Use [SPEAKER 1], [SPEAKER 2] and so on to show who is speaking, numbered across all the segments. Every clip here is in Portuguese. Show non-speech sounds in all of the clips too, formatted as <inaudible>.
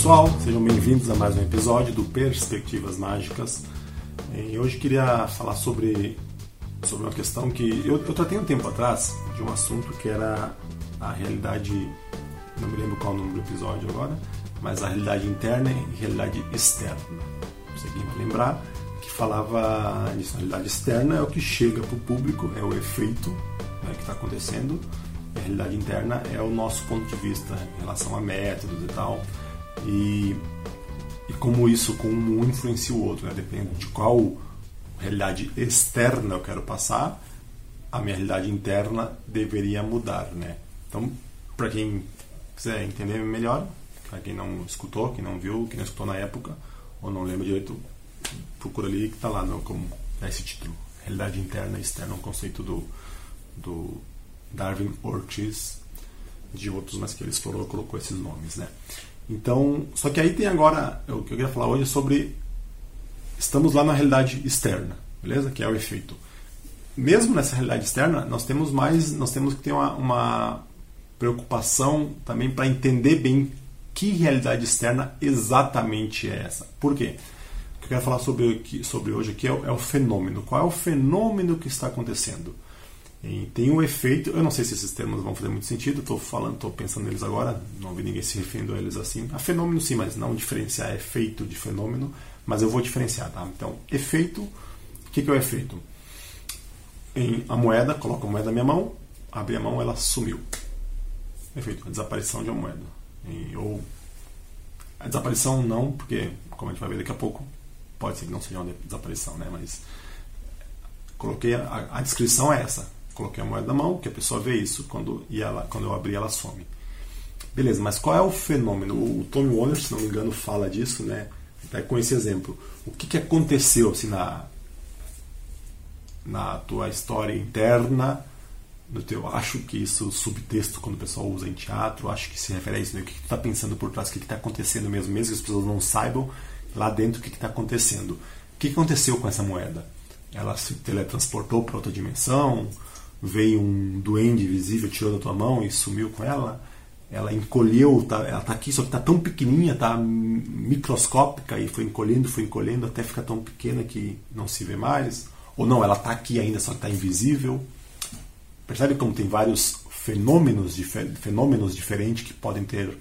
[SPEAKER 1] pessoal, sejam bem-vindos a mais um episódio do Perspectivas Mágicas. E hoje queria falar sobre, sobre uma questão que eu, eu tratei um tempo atrás de um assunto que era a realidade, não me lembro qual o nome do episódio agora, mas a realidade interna e realidade externa. Você quem vai lembrar que falava disso, a realidade externa é o que chega para o público, é o efeito né, que está acontecendo, a realidade interna é o nosso ponto de vista em relação a métodos e tal. E, e como isso, como um influencia o outro, né? depende de qual realidade externa eu quero passar, a minha realidade interna deveria mudar, né? Então, para quem quiser entender melhor, para quem não escutou, quem não viu, quem não escutou na época, ou não lembra direito, procura ali que está lá no, como é esse título. Realidade interna e externa, um conceito do, do Darwin Ortiz, de outros, mas que ele explorou colocou esses nomes, né? Então, só que aí tem agora, o que eu queria falar hoje é sobre estamos lá na realidade externa, beleza? Que é o efeito. Mesmo nessa realidade externa, nós temos mais, nós temos que ter uma, uma preocupação também para entender bem que realidade externa exatamente é essa. Por quê? O que eu quero falar sobre, sobre hoje aqui é o, é o fenômeno. Qual é o fenômeno que está acontecendo? E tem um efeito, eu não sei se esses termos vão fazer muito sentido, estou falando, estou pensando neles agora, não vi ninguém se referindo a eles assim. A fenômeno sim, mas não diferenciar efeito de fenômeno, mas eu vou diferenciar, tá? Então, efeito, o que, que é o efeito? Em a moeda, coloco a moeda na minha mão, abri a mão, ela sumiu. Efeito, a desaparição de uma moeda. E, ou a desaparição não, porque, como a gente vai ver daqui a pouco, pode ser que não seja uma desaparição, né? Mas coloquei a, a descrição é essa coloquei a moeda na mão, que a pessoa vê isso, quando, e ela, quando eu abrir ela some. Beleza, mas qual é o fenômeno? O Tommy Warner, se não me engano, fala disso, né? Até com esse exemplo. O que, que aconteceu assim, na, na tua história interna, no teu, acho que isso, subtexto, quando o pessoal usa em teatro, acho que se refere a isso, né? o que, que tu está pensando por trás, o que está acontecendo mesmo, mesmo que as pessoas não saibam lá dentro o que está acontecendo. O que, que aconteceu com essa moeda? Ela se teletransportou para outra dimensão? Veio um duende invisível, tirou da tua mão e sumiu com ela. Ela encolheu, tá, ela está aqui, só que está tão pequenininha, está microscópica e foi encolhendo, foi encolhendo até ficar tão pequena que não se vê mais. Ou não, ela está aqui ainda, só que está invisível. Percebe como tem vários fenômenos, fenômenos diferentes que podem ter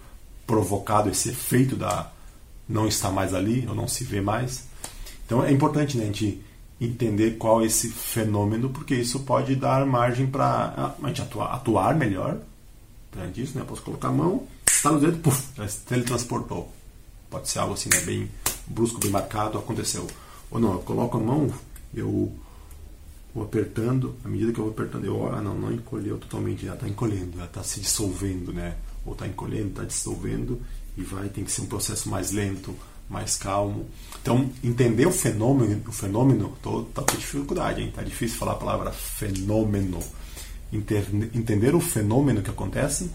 [SPEAKER 1] provocado esse efeito da não estar mais ali ou não se vê mais. Então é importante né, a gente entender qual é esse fenômeno, porque isso pode dar margem para a gente atuar, atuar melhor. Perante isso, né? posso colocar a mão, está no dedo, puf, já teletransportou. Pode ser algo assim, né? bem brusco, bem marcado, aconteceu. Ou não, eu coloco a mão, eu vou apertando, à medida que eu vou apertando, eu, ah, não, não encolheu totalmente, já está encolhendo, já está se dissolvendo, né? Ou está encolhendo, está dissolvendo, e vai, tem que ser um processo mais lento, mais calmo. Então, entender o fenômeno, o fenômeno, tô, tá com dificuldade, hein? Tá difícil falar a palavra fenômeno. Inter, entender o fenômeno que acontece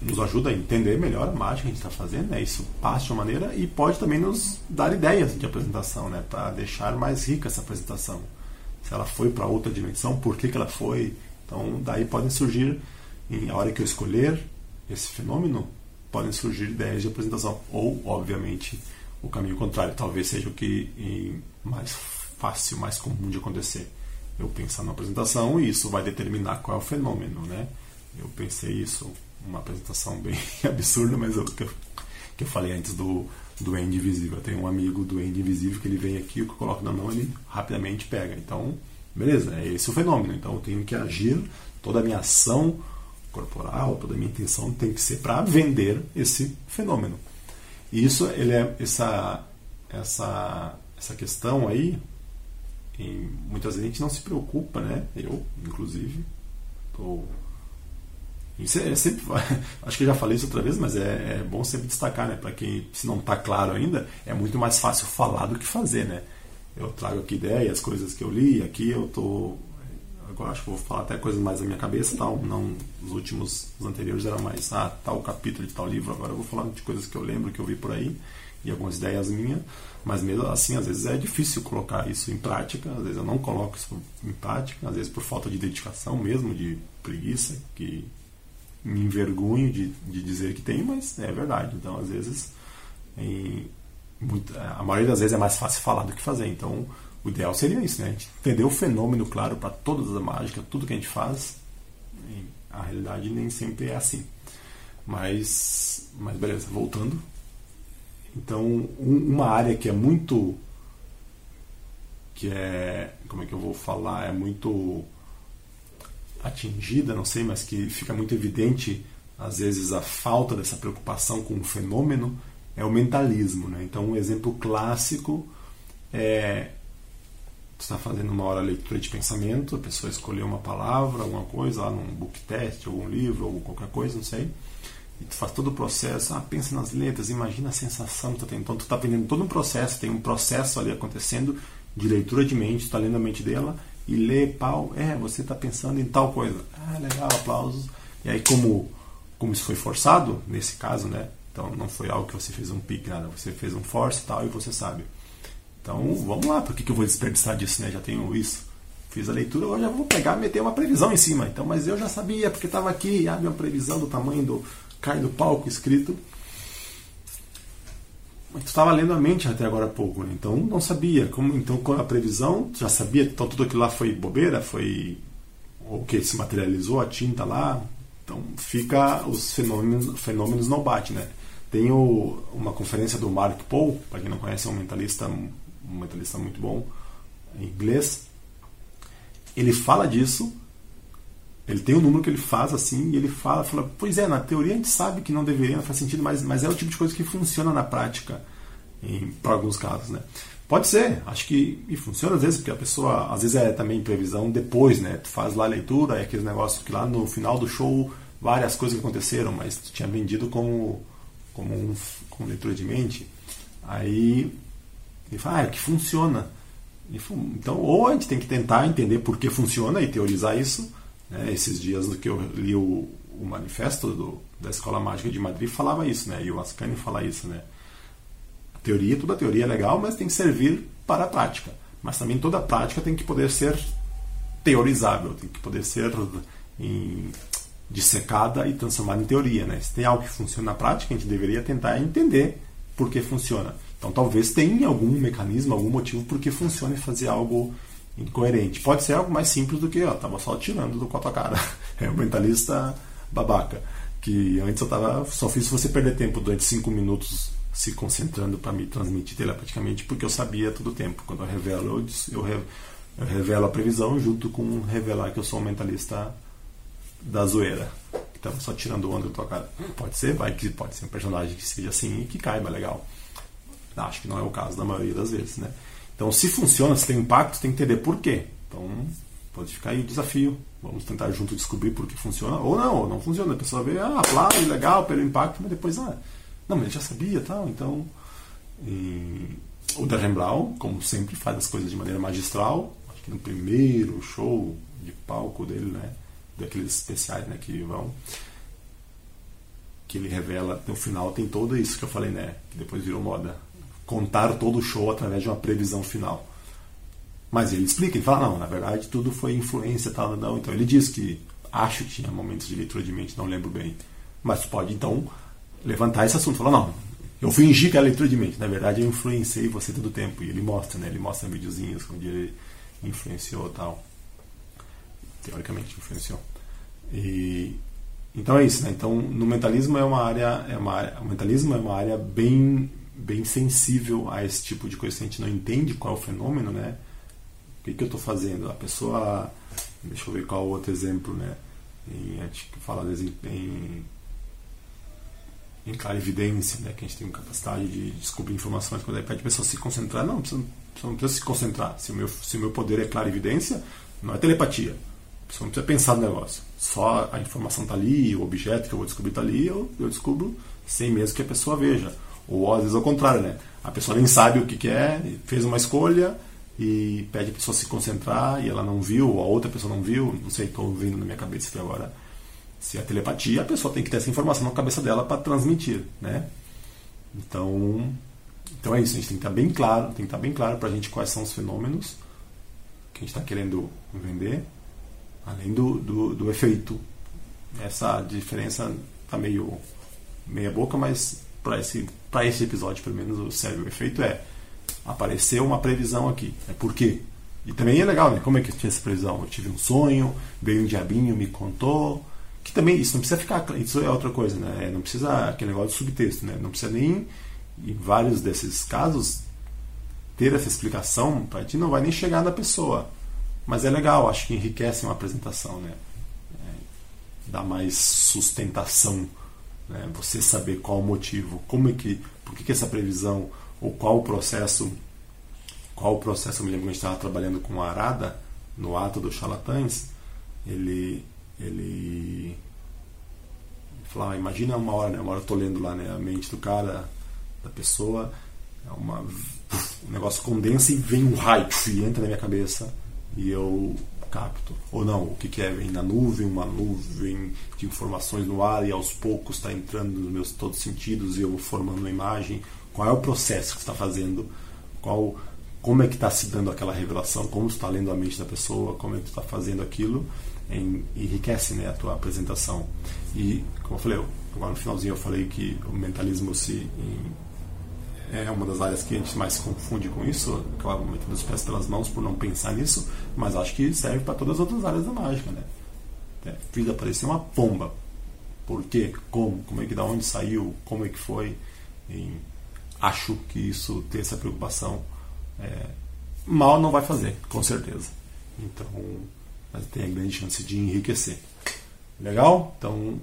[SPEAKER 1] nos ajuda a entender melhor a mágica que a gente está fazendo, né? Isso passa de uma maneira e pode também nos dar ideias de apresentação, né? Para deixar mais rica essa apresentação. Se ela foi para outra dimensão, por que, que ela foi? Então, daí podem surgir, em a hora que eu escolher esse fenômeno, podem surgir ideias de apresentação. Ou, obviamente, o caminho contrário. Talvez seja o que mais fácil, mais comum de acontecer. Eu pensar na apresentação e isso vai determinar qual é o fenômeno, né? Eu pensei isso, uma apresentação bem <laughs> absurda, mas eu, que, eu, que eu falei antes do, do Invisível. Eu tenho um amigo do Invisível que ele vem aqui, o que eu coloco na mão, ele rapidamente pega. Então, beleza, é esse o fenômeno. Então eu tenho que agir, toda a minha ação corporal, toda a minha intenção tem que ser para vender esse fenômeno. E isso, ele é essa essa essa questão aí, em, muitas vezes a gente não se preocupa, né? Eu, inclusive, tô isso é, é sempre, <laughs> acho que eu já falei isso outra vez, mas é, é bom sempre destacar, né? Para quem se não está claro ainda, é muito mais fácil falar do que fazer, né? Eu trago aqui ideias, coisas que eu li, aqui eu tô agora acho que vou falar até coisas mais na minha cabeça, tal. Não, os últimos, os anteriores era mais, ah, tal capítulo de tal livro. Agora eu vou falar de coisas que eu lembro, que eu vi por aí e algumas ideias minhas. Mas mesmo assim, às vezes é difícil colocar isso em prática. Às vezes eu não coloco isso em prática, às vezes por falta de dedicação mesmo, de preguiça, que me envergonho de, de dizer que tem, mas é verdade. Então, às vezes, em, muito, a maioria das vezes é mais fácil falar do que fazer. Então, o ideal seria isso, né? A gente entender o fenômeno claro para todas as mágicas, tudo que a gente faz. a realidade nem sempre é assim. Mas, mas beleza, voltando. Então, um, uma área que é muito. que é. como é que eu vou falar? É muito atingida, não sei, mas que fica muito evidente às vezes a falta dessa preocupação com o fenômeno é o mentalismo. Né? Então, um exemplo clássico é está fazendo uma hora leitura de pensamento, a pessoa escolheu uma palavra, alguma coisa, lá num book test, algum livro, ou qualquer coisa, não sei, e tu faz todo o processo, ah, pensa nas letras, imagina a sensação que tu tem. Então tu está aprendendo todo um processo, tem um processo ali acontecendo de leitura de mente, tu está lendo a mente dela e lê, pau, é, você está pensando em tal coisa. Ah, legal, aplausos. E aí como, como isso foi forçado, nesse caso, né? Então não foi algo que você fez um pique, nada, você fez um force e tal, e você sabe. Então vamos lá, por que, que eu vou desperdiçar disso, né? Já tenho isso. Fiz a leitura, hoje já vou pegar meter uma previsão em cima. Então, mas eu já sabia, porque estava aqui, a minha previsão do tamanho do cai do palco escrito. Mas tu estava lendo a mente até agora há pouco, né? então não sabia. Como, então a previsão, já sabia, então tudo aquilo lá foi bobeira, foi o que se materializou, a tinta lá. Então fica os fenômenos, fenômenos não bate, né? Tem uma conferência do Mark Paul, para quem não conhece, é um mentalista um mentalista muito bom em inglês, ele fala disso, ele tem um número que ele faz assim, e ele fala, fala, pois é, na teoria a gente sabe que não deveria, não faz sentido, mas, mas é o tipo de coisa que funciona na prática, para alguns casos, né? Pode ser, acho que e funciona às vezes, porque a pessoa, às vezes é também previsão depois, né? Tu faz lá a leitura, é aquele negócio que lá no final do show várias coisas aconteceram, mas tu tinha vendido como, como, um, como leitura de mente. Aí ele fala, ah, é que funciona. Então, ou a gente tem que tentar entender por que funciona e teorizar isso. Né? Esses dias que eu li o, o manifesto do, da Escola Mágica de Madrid falava isso, né? E o Ascani fala isso, né? A teoria, toda a teoria é legal, mas tem que servir para a prática. Mas também toda a prática tem que poder ser teorizável, tem que poder ser em, dissecada e transformada em teoria, né? Se tem algo que funciona na prática, a gente deveria tentar entender por que funciona. Então talvez tenha algum mecanismo, algum motivo por que funcione fazer algo incoerente. Pode ser algo mais simples do que, ó, tava só tirando do com a tua cara. <laughs> É o mentalista babaca. Que antes eu tava, só fiz você perder tempo durante cinco minutos se concentrando para me transmitir telepaticamente, porque eu sabia todo o tempo. Quando eu revelo, eu, eu, eu revelo a previsão junto com revelar que eu sou um mentalista da zoeira. Então, só tirando onda da tua cara. Pode ser, vai que pode ser um personagem que seja assim e que caiba legal. Acho que não é o caso da maioria das vezes, né? Então, se funciona, se tem impacto, tem que entender por quê. Então, pode ficar aí o desafio. Vamos tentar junto descobrir por que funciona. Ou não, ou não funciona. A pessoa vê, ah, aplaude, legal, pelo impacto, mas depois, ah, não, mas ele já sabia tal. Então, e... o Darren Brown, como sempre, faz as coisas de maneira magistral. Acho que no primeiro show de palco dele, né? Daqueles especiais, né? Que vão que ele revela no final tem todo isso que eu falei, né? Que depois virou moda contar todo o show através de uma previsão final. Mas ele explica, ele fala, não, na verdade tudo foi influência tal, não. Então ele diz que acho que tinha momentos de leitura de mente, não lembro bem. Mas pode então levantar esse assunto, falar, não, eu fingi que era leitura de mente, na verdade eu influenciei você todo o tempo. E ele mostra, né? Ele mostra videozinhos onde ele influenciou tal. Teoricamente influenciou. E então é isso, né? Então no mentalismo é uma área, é uma área, o mentalismo é uma área bem bem sensível a esse tipo de coisa. Se a gente não entende qual é o fenômeno, né? O que, que eu estou fazendo? A pessoa. Deixa eu ver qual outro exemplo, né? Em, a gente fala em, em clarividência, né? Que a gente tem capacidade de descobrir informações. Quando aí pede a pessoa se concentrar, não, precisa, não precisa se concentrar. Se o, meu, se o meu poder é clarividência, não é telepatia. Pessoa não precisa pensar no negócio. Só a informação está ali, o objeto que eu vou descobrir está ali, eu, eu descubro sem mesmo que a pessoa veja. Ou às vezes ao contrário, né? A pessoa nem sabe o que, que é, fez uma escolha e pede a pessoa se concentrar e ela não viu, ou a outra pessoa não viu, não sei, estou vindo na minha cabeça aqui agora. Se é telepatia, a pessoa tem que ter essa informação na cabeça dela para transmitir, né? Então, então é isso, a gente tem que estar bem claro, tem que estar bem claro para a gente quais são os fenômenos que a gente está querendo vender, além do, do, do efeito essa diferença tá meio meia boca, mas para esse, esse episódio, pelo menos, o sério efeito é apareceu uma previsão aqui. É por quê? E também é legal, né? Como é que eu tinha essa previsão? Eu tive um sonho, veio um diabinho, me contou. Que também, isso não precisa ficar. Isso é outra coisa, né? Não precisa aquele negócio de subtexto, né? Não precisa nem, em vários desses casos, ter essa explicação. Para ti não vai nem chegar na pessoa. Mas é legal, acho que enriquece uma apresentação, né? É, dá mais sustentação. Né? Você saber qual o motivo, como é que. Por que, que essa previsão, ou qual o processo qual o processo. Eu me lembro que a gente estava trabalhando com a Arada, no ato dos charlatães, ele, ele falava, imagina uma hora, né? uma hora eu estou lendo lá né? a mente do cara, da pessoa, é uma, o negócio condensa e vem um raio e entra na minha cabeça e eu capto. Ou não, o que, que é? Na nuvem, uma nuvem de informações no ar e aos poucos está entrando nos meus todos os sentidos e eu vou formando uma imagem. Qual é o processo que está fazendo? Qual como é que está se dando aquela revelação, como está lendo a mente da pessoa, como é que está fazendo aquilo, em, enriquece né, a tua apresentação. E, como eu falei, agora no finalzinho eu falei que o mentalismo se em, é uma das áreas que a gente mais se confunde com isso, acaba metendo os pés pelas mãos por não pensar nisso, mas acho que serve para todas as outras áreas da mágica, né? É, fez aparecer uma pomba. Por quê? Como? Como é que da onde saiu? Como é que foi? E acho que isso tem essa preocupação é, mal não vai fazer, com certeza. Então, mas tem a grande chance de enriquecer. Legal? Então,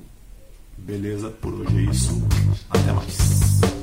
[SPEAKER 1] beleza, por hoje é isso. Até mais.